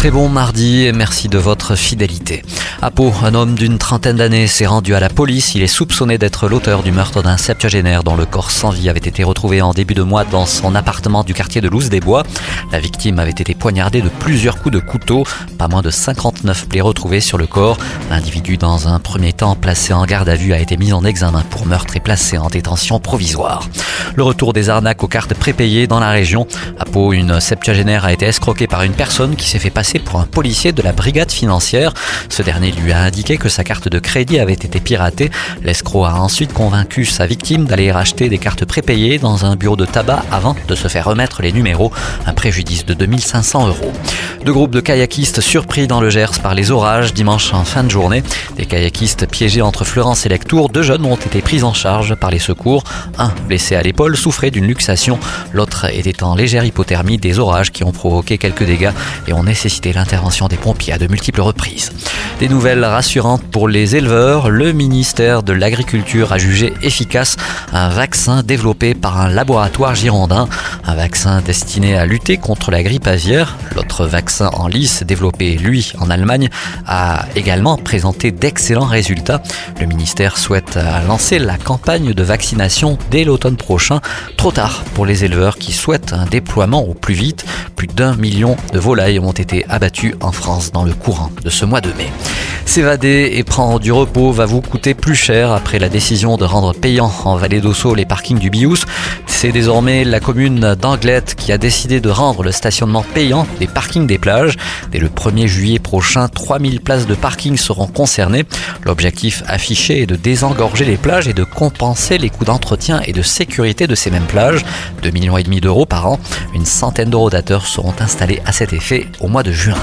Très bon mardi et merci de votre fidélité. À Pau, un homme d'une trentaine d'années s'est rendu à la police. Il est soupçonné d'être l'auteur du meurtre d'un septuagénaire dont le corps sans vie avait été retrouvé en début de mois dans son appartement du quartier de Louse des Bois. La victime avait été poignardée de plusieurs coups de couteau. Pas moins de 59 plaies retrouvées sur le corps. L'individu, dans un premier temps placé en garde à vue, a été mis en examen pour meurtre et placé en détention provisoire. Le retour des arnaques aux cartes prépayées dans la région. À Pau, une septuagénaire a été escroquée par une personne qui s'est fait passer pour un policier de la brigade financière. Ce dernier lui a indiqué que sa carte de crédit avait été piratée. L'escroc a ensuite convaincu sa victime d'aller racheter des cartes prépayées dans un bureau de tabac avant de se faire remettre les numéros, un préjudice de 2500 euros. Deux groupes de kayakistes surpris dans le Gers par les orages dimanche en fin de journée. Des kayakistes piégés entre Fleurance et Lectour, deux jeunes ont été pris en charge par les secours. Un, blessé à l'épaule, souffrait d'une luxation. L'autre était en légère hypothermie des orages qui ont provoqué quelques dégâts et ont nécessité l'intervention des pompiers à de multiples reprises. Des nouvelles rassurantes pour les éleveurs. Le ministère de l'Agriculture a jugé efficace un vaccin développé par un laboratoire girondin. Un vaccin destiné à lutter contre la grippe aviaire. L'autre vaccin en lice, développé lui en Allemagne, a également présenté d'excellents résultats. Le ministère souhaite lancer la campagne de vaccination dès l'automne prochain. Trop tard pour les éleveurs qui souhaitent un déploiement au plus vite. Plus d'un million de volailles ont été abattues en France dans le courant de ce mois de mai. S'évader et prendre du repos va vous coûter plus cher après la décision de rendre payant en vallée d'Ossau les parkings du Bious. C'est désormais la commune d'Anglette qui a décidé de rendre le stationnement payant des parkings des plages. Dès le 1er juillet prochain, 3000 places de parking seront concernées. L'objectif affiché est de désengorger les plages et de compenser les coûts d'entretien et de sécurité de ces mêmes plages. 2,5 millions d'euros par an. Une centaine de rodateurs seront installés à cet effet au mois de juin.